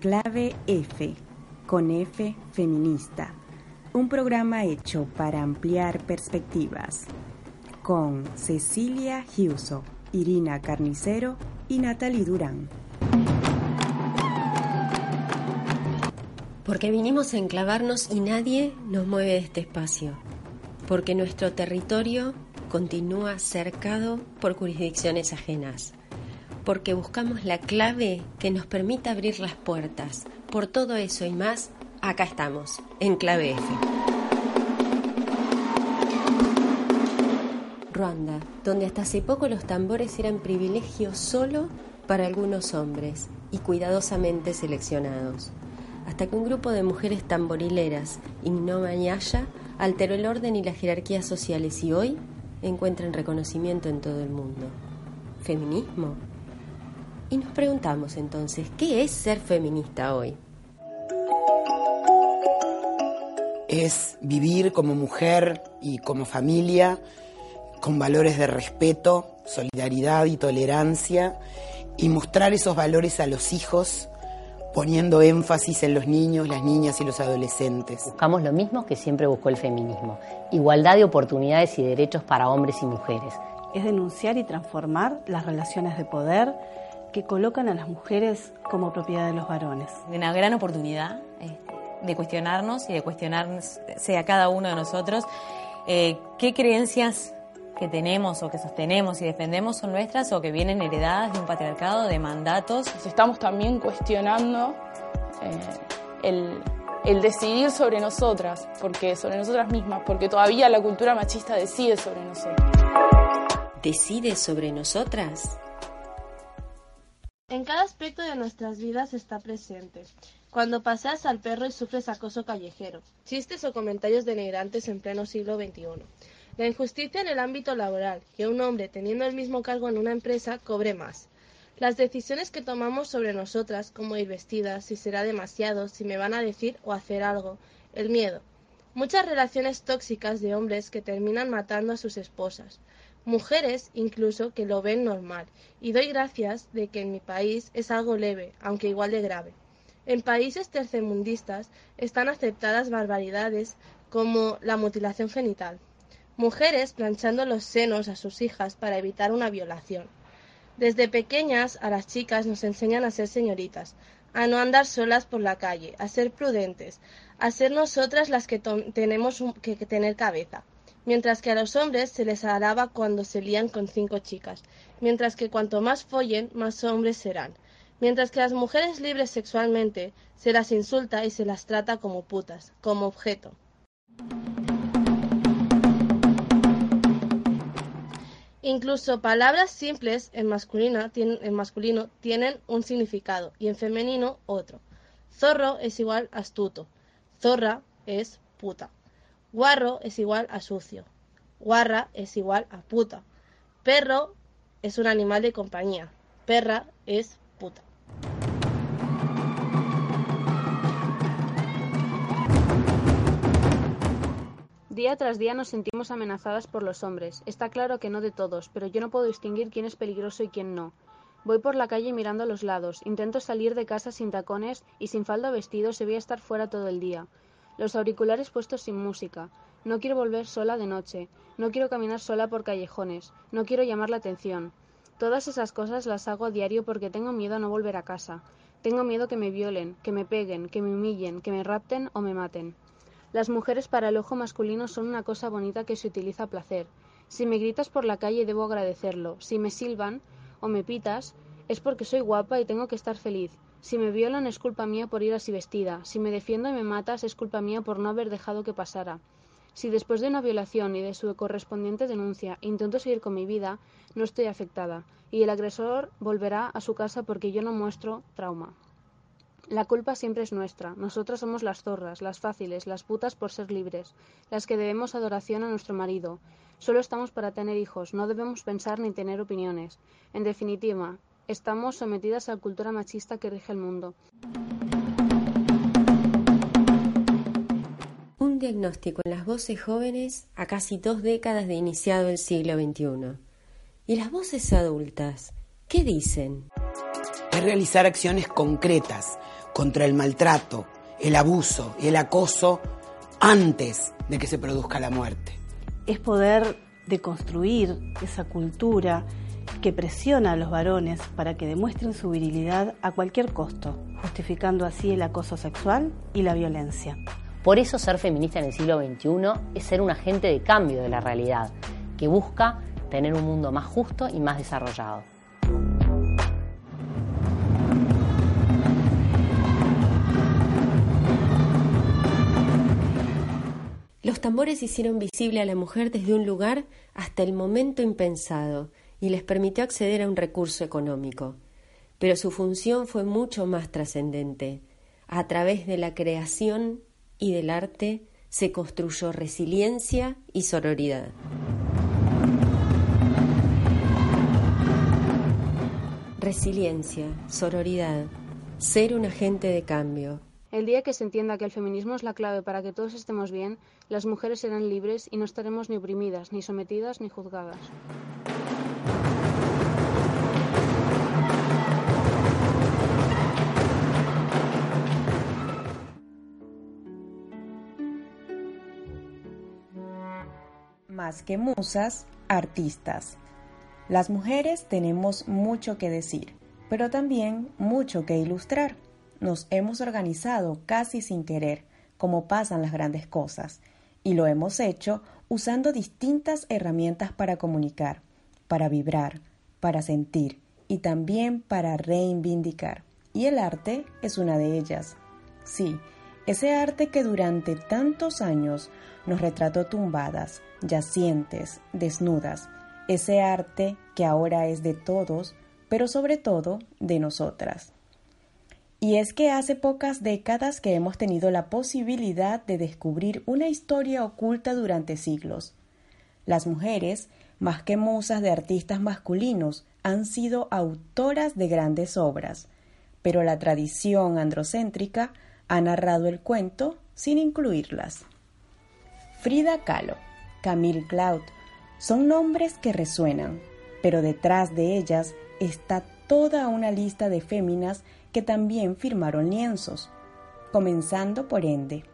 Clave F, con F feminista, un programa hecho para ampliar perspectivas, con Cecilia Giuso, Irina Carnicero y Natalie Durán. Porque vinimos a enclavarnos y nadie nos mueve de este espacio. Porque nuestro territorio continúa cercado por jurisdicciones ajenas. Porque buscamos la clave que nos permita abrir las puertas. Por todo eso y más, acá estamos, en Clave F. Ruanda, donde hasta hace poco los tambores eran privilegios solo para algunos hombres y cuidadosamente seleccionados hasta que un grupo de mujeres tamborileras, Ignomanyaya, alteró el orden y las jerarquías sociales y hoy encuentran reconocimiento en todo el mundo. ¿Feminismo? Y nos preguntamos entonces, ¿qué es ser feminista hoy? Es vivir como mujer y como familia con valores de respeto, solidaridad y tolerancia y mostrar esos valores a los hijos poniendo énfasis en los niños, las niñas y los adolescentes. Buscamos lo mismo que siempre buscó el feminismo, igualdad de oportunidades y derechos para hombres y mujeres. Es denunciar y transformar las relaciones de poder que colocan a las mujeres como propiedad de los varones. Una gran oportunidad eh, de cuestionarnos y de cuestionarse a cada uno de nosotros eh, qué creencias que tenemos o que sostenemos y defendemos son nuestras o que vienen heredadas de un patriarcado, de mandatos. Estamos también cuestionando eh, el, el decidir sobre nosotras, porque sobre nosotras mismas, porque todavía la cultura machista decide sobre nosotras. ¿Decide sobre nosotras? En cada aspecto de nuestras vidas está presente. Cuando paseas al perro y sufres acoso callejero, chistes o comentarios denigrantes en pleno siglo XXI la injusticia en el ámbito laboral, que un hombre teniendo el mismo cargo en una empresa cobre más. Las decisiones que tomamos sobre nosotras, como ir vestidas, si será demasiado, si me van a decir o hacer algo, el miedo. Muchas relaciones tóxicas de hombres que terminan matando a sus esposas. Mujeres incluso que lo ven normal. Y doy gracias de que en mi país es algo leve, aunque igual de grave. En países tercermundistas están aceptadas barbaridades como la mutilación genital, Mujeres planchando los senos a sus hijas para evitar una violación. Desde pequeñas a las chicas nos enseñan a ser señoritas, a no andar solas por la calle, a ser prudentes, a ser nosotras las que tenemos que tener cabeza. Mientras que a los hombres se les alaba cuando se lían con cinco chicas, mientras que cuanto más follen, más hombres serán. Mientras que a las mujeres libres sexualmente se las insulta y se las trata como putas, como objeto. Incluso palabras simples en, en masculino tienen un significado y en femenino otro. Zorro es igual astuto. Zorra es puta. Guarro es igual a sucio. Guarra es igual a puta. Perro es un animal de compañía. Perra es puta. Día tras día nos sentimos amenazadas por los hombres. Está claro que no de todos, pero yo no puedo distinguir quién es peligroso y quién no. Voy por la calle mirando a los lados, intento salir de casa sin tacones y sin falda vestido se voy a estar fuera todo el día. Los auriculares puestos sin música. No quiero volver sola de noche, no quiero caminar sola por callejones, no quiero llamar la atención. Todas esas cosas las hago a diario porque tengo miedo a no volver a casa. Tengo miedo que me violen, que me peguen, que me humillen, que me rapten o me maten. Las mujeres para el ojo masculino son una cosa bonita que se utiliza a placer. Si me gritas por la calle debo agradecerlo. Si me silban o me pitas es porque soy guapa y tengo que estar feliz. Si me violan es culpa mía por ir así vestida. Si me defiendo y me matas es culpa mía por no haber dejado que pasara. Si después de una violación y de su correspondiente denuncia intento seguir con mi vida, no estoy afectada, y el agresor volverá a su casa porque yo no muestro trauma. La culpa siempre es nuestra. Nosotras somos las zorras, las fáciles, las putas por ser libres, las que debemos adoración a nuestro marido. Solo estamos para tener hijos, no debemos pensar ni tener opiniones. En definitiva, estamos sometidas a la cultura machista que rige el mundo. Un diagnóstico en las voces jóvenes a casi dos décadas de iniciado el siglo XXI. ¿Y las voces adultas? ¿Qué dicen? Es realizar acciones concretas contra el maltrato, el abuso y el acoso antes de que se produzca la muerte. Es poder deconstruir esa cultura que presiona a los varones para que demuestren su virilidad a cualquier costo, justificando así el acoso sexual y la violencia. Por eso ser feminista en el siglo XXI es ser un agente de cambio de la realidad, que busca tener un mundo más justo y más desarrollado. Los tambores hicieron visible a la mujer desde un lugar hasta el momento impensado y les permitió acceder a un recurso económico. Pero su función fue mucho más trascendente. A través de la creación y del arte se construyó resiliencia y sororidad. Resiliencia, sororidad, ser un agente de cambio, el día que se entienda que el feminismo es la clave para que todos estemos bien, las mujeres serán libres y no estaremos ni oprimidas, ni sometidas, ni juzgadas. Más que musas, artistas. Las mujeres tenemos mucho que decir, pero también mucho que ilustrar nos hemos organizado casi sin querer, como pasan las grandes cosas, y lo hemos hecho usando distintas herramientas para comunicar, para vibrar, para sentir y también para reivindicar. Y el arte es una de ellas. Sí, ese arte que durante tantos años nos retrató tumbadas, yacientes, desnudas, ese arte que ahora es de todos, pero sobre todo de nosotras. Y es que hace pocas décadas que hemos tenido la posibilidad de descubrir una historia oculta durante siglos. Las mujeres, más que musas de artistas masculinos, han sido autoras de grandes obras, pero la tradición androcéntrica ha narrado el cuento sin incluirlas. Frida Kahlo, Camille Cloud, son nombres que resuenan, pero detrás de ellas está toda una lista de féminas que también firmaron lienzos, comenzando por Ende,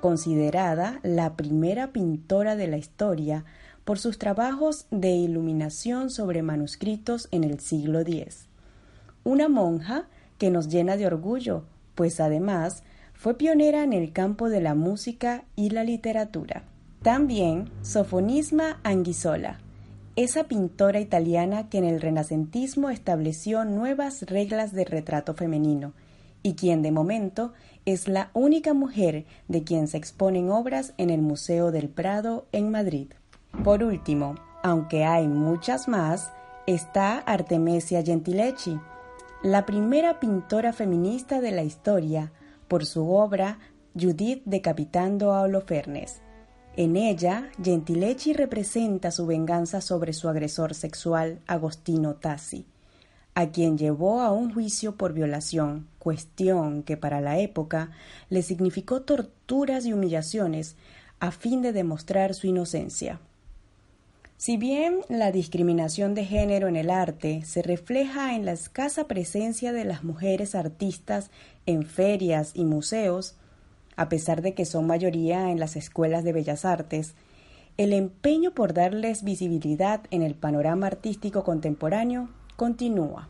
considerada la primera pintora de la historia por sus trabajos de iluminación sobre manuscritos en el siglo X. Una monja que nos llena de orgullo, pues además fue pionera en el campo de la música y la literatura. También Sofonisma Anguissola, esa pintora italiana que en el renacentismo estableció nuevas reglas de retrato femenino y quien de momento es la única mujer de quien se exponen obras en el Museo del Prado en Madrid. Por último, aunque hay muchas más, está Artemisia Gentileschi, la primera pintora feminista de la historia por su obra Judith decapitando a Holofernes en ella, Gentileschi representa su venganza sobre su agresor sexual, Agostino Tassi, a quien llevó a un juicio por violación, cuestión que para la época le significó torturas y humillaciones a fin de demostrar su inocencia. Si bien la discriminación de género en el arte se refleja en la escasa presencia de las mujeres artistas en ferias y museos, a pesar de que son mayoría en las escuelas de bellas artes, el empeño por darles visibilidad en el panorama artístico contemporáneo continúa.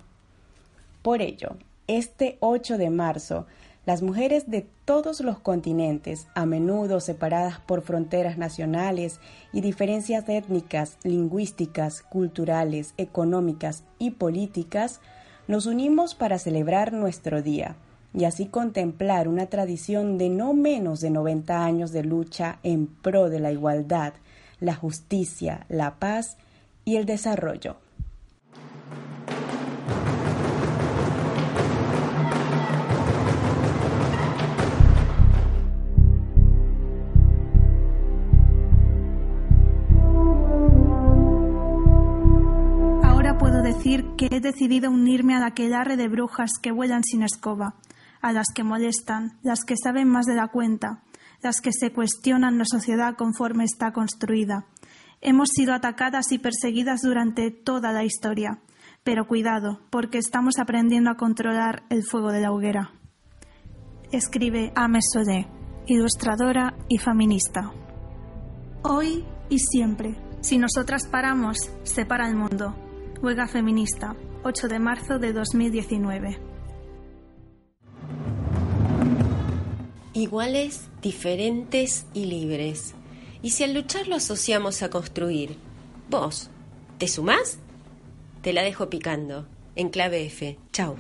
Por ello, este 8 de marzo, las mujeres de todos los continentes, a menudo separadas por fronteras nacionales y diferencias étnicas, lingüísticas, culturales, económicas y políticas, nos unimos para celebrar nuestro día, y así contemplar una tradición de no menos de 90 años de lucha en pro de la igualdad, la justicia, la paz y el desarrollo. Que he decidido unirme a la aquelarre de brujas que vuelan sin escoba a las que molestan, las que saben más de la cuenta, las que se cuestionan la sociedad conforme está construida. Hemos sido atacadas y perseguidas durante toda la historia, pero cuidado, porque estamos aprendiendo a controlar el fuego de la hoguera. escribe Ame Sodé, ilustradora y feminista. Hoy y siempre, si nosotras paramos, se para el mundo. Huelga feminista, 8 de marzo de 2019. Iguales, diferentes y libres. Y si al luchar lo asociamos a construir, ¿vos te sumás? Te la dejo picando. En clave F. Chau.